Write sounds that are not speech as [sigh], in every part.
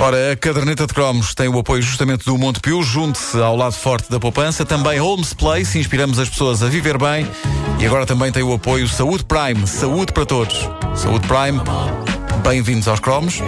Ora, a caderneta de cromos tem o apoio justamente do Montepio, junte-se ao lado forte da poupança. Também Holmes Place, inspiramos as pessoas a viver bem. E agora também tem o apoio Saúde Prime, saúde para todos. Saúde Prime, bem-vindos aos cromos.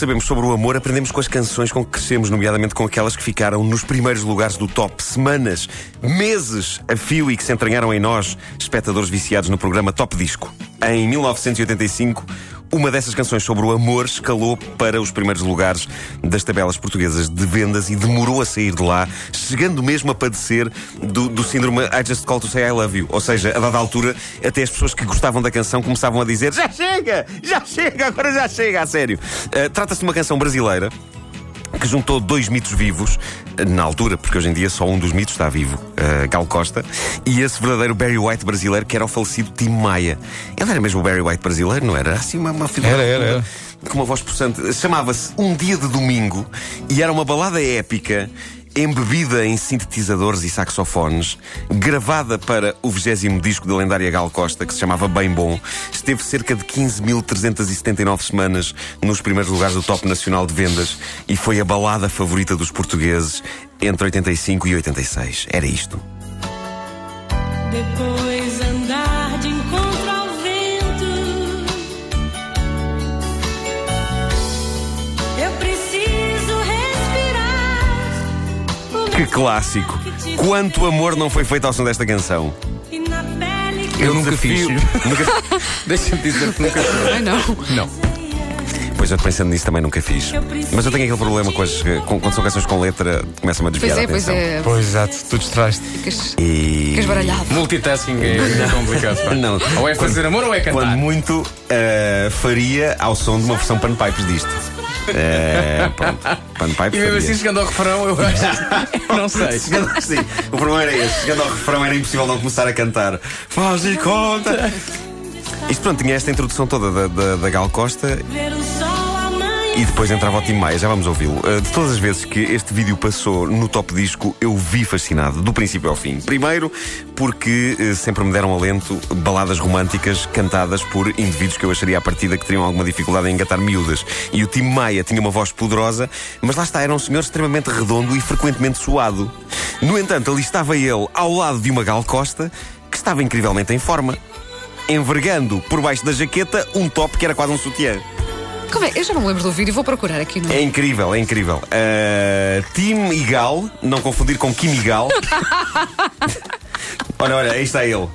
Sabemos sobre o amor aprendemos com as canções com que crescemos, nomeadamente com aquelas que ficaram nos primeiros lugares do top semanas, meses a fio e que se entranharam em nós, espectadores viciados no programa Top Disco. Em 1985, uma dessas canções sobre o amor escalou para os primeiros lugares das tabelas portuguesas de vendas e demorou a sair de lá, chegando mesmo a padecer do, do síndrome I just call to say I love you. Ou seja, a dada altura, até as pessoas que gostavam da canção começavam a dizer já chega, já chega, agora já chega, a sério. Uh, Trata-se de uma canção brasileira que juntou dois mitos vivos, na altura, porque hoje em dia só um dos mitos está vivo, uh, Gal Costa, e esse verdadeiro Barry White brasileiro que era o falecido Tim Maia. Ele era mesmo o Barry White brasileiro, não era? Assim, uma, uma figura. Era, era, era. Com uma voz possante. Chamava-se Um Dia de Domingo e era uma balada épica embebida em sintetizadores e saxofones, gravada para o 20 disco da lendária Gal Costa, que se chamava Bem Bom, esteve cerca de 15.379 semanas nos primeiros lugares do top nacional de vendas e foi a balada favorita dos portugueses entre 85 e 86. Era isto. Depois andar Que clássico! Quanto amor não foi feito ao som desta canção? E que Eu nunca fiz. [laughs] Nunca... Deixa-me dizer que nunca fiz. Ai não. Não. Pois eu pensando nisso também nunca fiz. Mas eu tenho aquele problema com as, com, quando são canções com letra, começa-me a desviar Pois é, a pois é. Pois exato, tu distraste. Ficas, E... ficas baralhado. Multitasking é complicado. pá. Não. Ou é fazer amor ou é Quando cantar. muito eh, faria ao som de uma versão panpipes disto. Eh, pronto. Panpipes E mesmo assim, chegando ao refrão, eu acho. Eu [laughs] não sei. Chegando, sim, o problema era esse. Chegando ao refrão era impossível não começar a cantar. Faz de conta. Isto pronto, tinha esta introdução toda da, da, da Gal Costa ver o sol. E depois entrava o Tim Maia, já vamos ouvi-lo. Uh, de todas as vezes que este vídeo passou no top disco, eu vi fascinado, do princípio ao fim. Primeiro, porque uh, sempre me deram alento baladas românticas cantadas por indivíduos que eu acharia à partida que teriam alguma dificuldade em engatar miúdas. E o Tim Maia tinha uma voz poderosa, mas lá está, era um senhor extremamente redondo e frequentemente suado. No entanto, ali estava ele ao lado de uma Gal Costa que estava incrivelmente em forma. Envergando por baixo da jaqueta um top que era quase um sutiã. Como é? Eu já não me lembro do vídeo, vou procurar aqui no. É incrível, é incrível. Uh, Tim Igal, não confundir com Kim Igal. [laughs] olha, olha, aí está ele.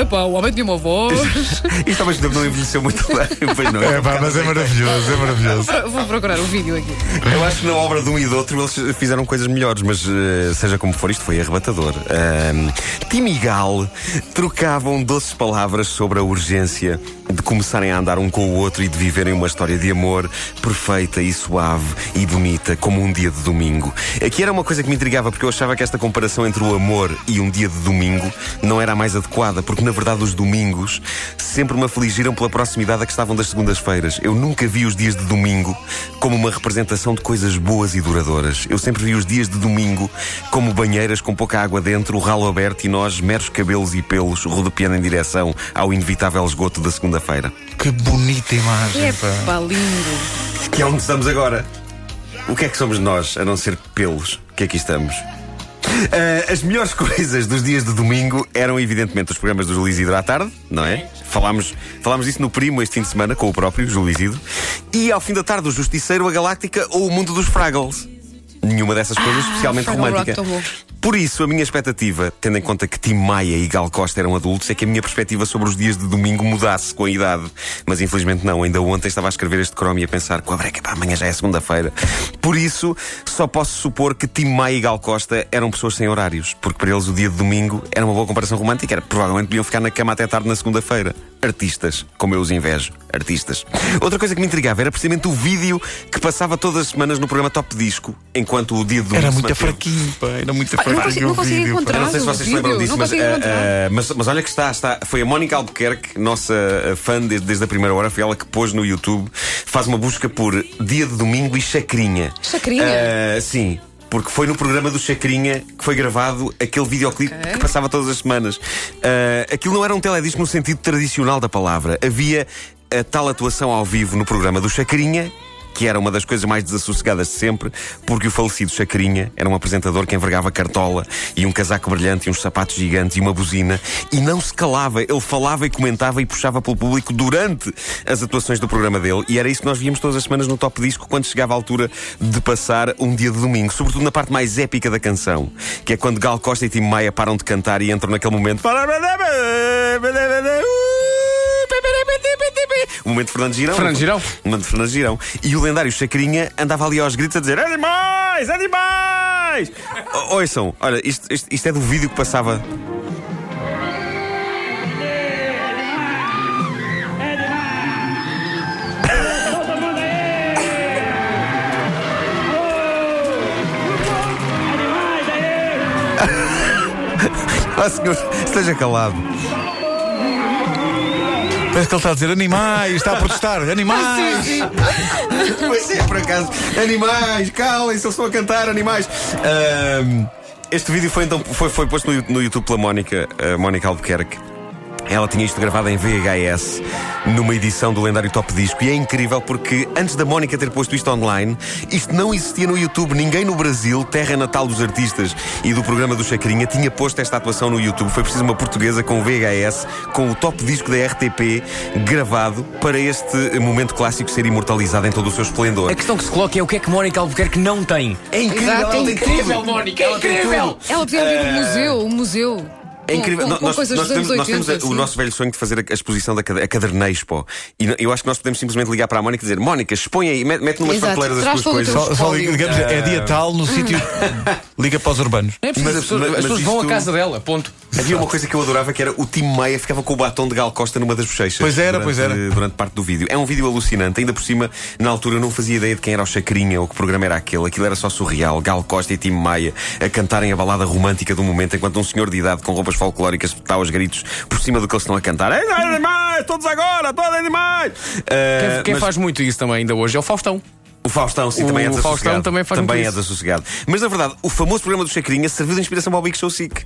Epá, o homem tinha uma voz. [laughs] Isto talvez não envelheceu muito bem, pois não. É pá, mas é maravilhoso, é maravilhoso. vou procurar o vídeo aqui. Eu acho que na obra de um e do outro eles fizeram coisas melhores, mas eh, seja como for, isto foi arrebatador. Ahm, Tim e Gal trocavam doces palavras sobre a urgência de começarem a andar um com o outro e de viverem uma história de amor perfeita e suave e bonita, como um dia de domingo. Aqui era uma coisa que me intrigava, porque eu achava que esta comparação entre o amor e um dia de domingo não era a mais adequada, porque na verdade os domingos sempre me afligiram pela proximidade a que estavam das segundas-feiras. Eu nunca vi os dias de domingo como uma representação de coisas boas e duradouras. Eu sempre vi os dias de domingo como banheiras com pouca água dentro, o ralo aberto e nós, meros cabelos e pelos, rodopiando em direção ao inevitável esgoto da segunda-feira. Que bonita imagem, pá. Epá, lindo. Que é onde estamos agora. O que é que somos nós, a não ser pelos? Que aqui estamos. Ah, as melhores [laughs] coisas dos dias de domingo eram, evidentemente, os programas do Júlio Isidro à tarde, não é? Falámos, falámos disso no Primo este fim de semana com o próprio Júlio Isidro. E ao fim da tarde, o Justiceiro, a Galáctica ou o Mundo dos Fraggles. Nenhuma dessas coisas especialmente Fraggle Rock romântica. Por isso, a minha expectativa, tendo em conta que Tim Maia e Gal Costa eram adultos, é que a minha perspectiva sobre os dias de domingo mudasse com a idade. Mas infelizmente não. Ainda ontem estava a escrever este cromo e a pensar, com a breca, pá, amanhã já é segunda-feira. Por isso, só posso supor que Tim Maia e Gal Costa eram pessoas sem horários. Porque para eles o dia de domingo era uma boa comparação romântica. Era, provavelmente podiam ficar na cama até tarde na segunda-feira. Artistas, como eu os invejo. Artistas. Outra coisa que me intrigava era precisamente o vídeo que passava todas as semanas no programa Top Disco, enquanto o dia de domingo Era muito fraquinho, pá, era muito Ah, Eu não consigo, não consigo encontrar. Eu não sei se vocês se lembram disso, não mas, encontrar. ah, mas, mas olha que está, está. Foi a Mónica Albuquerque, nossa ah, fã desde, desde a primeira hora, foi ela que pôs no YouTube, faz uma busca por dia de domingo e chacrinha. Chacrinha? Ah, sim. Porque foi no programa do Chacrinha que foi gravado aquele videoclipe Ok. que passava todas as semanas. Ah, aquilo não era um teledisco no sentido tradicional da palavra. Havia a tal atuação ao vivo no programa do Chacrinha, que era uma das coisas mais desassossegadas de sempre, porque o falecido Chacrinha era um apresentador que envergava cartola e um casaco brilhante e uns sapatos gigantes e uma buzina e não se calava. Ele falava e comentava e puxava pelo público durante as atuações do programa dele e era isso que nós víamos todas as semanas no Top Disco quando chegava a altura de passar um dia de domingo, sobretudo na parte mais épica da canção, que é quando Gal Costa e Tim Maia param de cantar e entram naquele momento. O momento de Fernando Girão. Fernando Girão. O momento de Fernando Girão. E o lendário Chacrinha andava ali aos gritos a dizer: Animais! Animais! O- Ouçam, olha, isto, isto, isto é do vídeo que passava. Ah, [laughs] senhor, esteja calado. Parece que ele está a dizer animais, está a protestar, animais. Pois é, por acaso. Animais, calem-se, eles estão a cantar, animais. Ahm, este vídeo foi, então, foi, foi posto no, no YouTube pela Mónica, a Mónica Albuquerque. Ela tinha isto gravado em VHS numa edição do lendário Top Disco e é incrível porque antes da Mónica ter posto isto online, isto não existia no YouTube. Ninguém no Brasil, terra natal dos artistas e do programa do Chacrinha, tinha posto esta atuação no YouTube. Foi preciso uma portuguesa com VHS, com o Top Disco da RTP gravado para este momento clássico ser imortalizado em todo o seu esplendor. A questão que se coloca é o que é que Mónica Albuquerque não tem. É incrível, Exato, é Incrível. Mónica, Ela tem incrível. Ela podia abrir um museu, um museu. É incrível. Com, com, nós, temos, nós 80. temos a- o nosso velho sonho de fazer a, exposição da, a Cadernei Expo. E eu acho que nós podemos simplesmente ligar para a Mónica e dizer: Mónica, expõe aí, mete, numa Exato, prateleira das tuas coisas. Só, só digamos, é dia tal no sítio. [laughs] Liga para os urbanos. É preciso, Mas- as pessoas, mas- as pessoas vão isto- à casa dela, ponto. Havia uma coisa que eu adorava que era o Tim Maia ficava com o batom de Gal Costa numa das bochechas. Pois era, durante, pois era. Durante parte do vídeo. É um vídeo alucinante. Ainda por cima, na altura, eu não fazia ideia de quem era o Chacrinha ou que programa era aquele. Aquilo era só surreal. Gal Costa e Tim Maia a cantarem a balada romântica do momento enquanto um senhor de idade com roupas folclóricas está aos gritos por cima do que eles estão a cantar. Ei, animais! Todos agora! Todos animais! Quem, Ah, quem mas- faz muito isso também ainda hoje é o Faustão. o Faustão, sim, O também é Faustão desassossegado. também faz também é desassossegado. Mas na verdade, o famoso programa do Chacrinha serviu de inspiração para o Big Show Sick.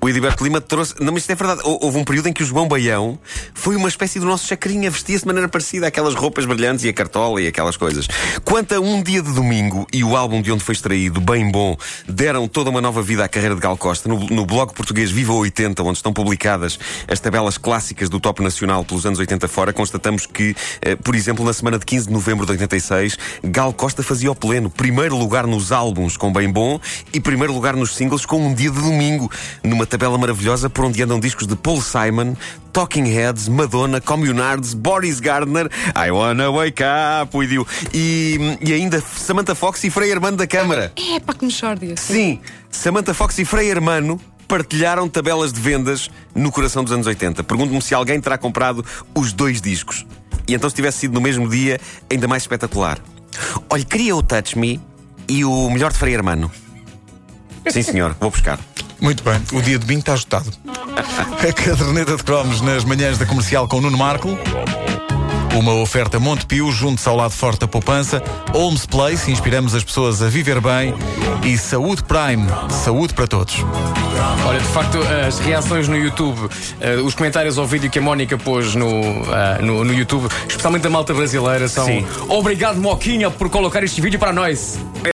O Ediberto Lima trouxe. Não, mas isto é verdade. Hou- Houve um período em que o João Baião foi uma espécie do nosso chacrinha, vestia-se de maneira parecida, aquelas roupas brilhantes e a cartola e aquelas coisas. Quanto a um dia de domingo e o álbum de onde foi extraído, bem bom, deram toda uma nova vida à carreira de Gal Costa. No, no blog português Viva 80, onde estão publicadas as tabelas clássicas do top nacional pelos anos 80 fora, constatamos que, eh, por exemplo, na semana de 15 de novembro de 86, Gal Costa fazia o pleno. Primeiro lugar nos álbuns com Bem Bom e primeiro lugar nos singles com Um Dia de Domingo, numa tabela maravilhosa por onde andam discos de Paul Simon, Talking Heads, Madonna, Communards, Boris Gardner, I Wanna Wake Up with You e, e ainda Samantha Fox e Frei Armando da Câmara. É pá, que mexórdia. Sim, Samantha Fox e Frei Hermano partilharam tabelas de vendas no coração dos anos 80. Pergunto-me se alguém terá comprado os dois discos. E então, se tivesse sido no mesmo dia, ainda mais espetacular. Olha, queria o Touch Me e o melhor de Frei Hermano. Sim, senhor, vou buscar. Muito bem, o dia de domingo está esgotado. A caderneta de cromos nas manhãs da comercial com Nuno Marco. Uma oferta Montepio, junto-se ao lado forte da poupança. Holmes Place, inspiramos as pessoas a viver bem. E Saúde Prime, saúde para todos. Olha, de facto, as reações no YouTube, eh, os comentários ao vídeo que a Mónica pôs no, ah, no, no YouTube, especialmente da malta brasileira, são Sim. Obrigado, Moquinha, por colocar este vídeo para nós.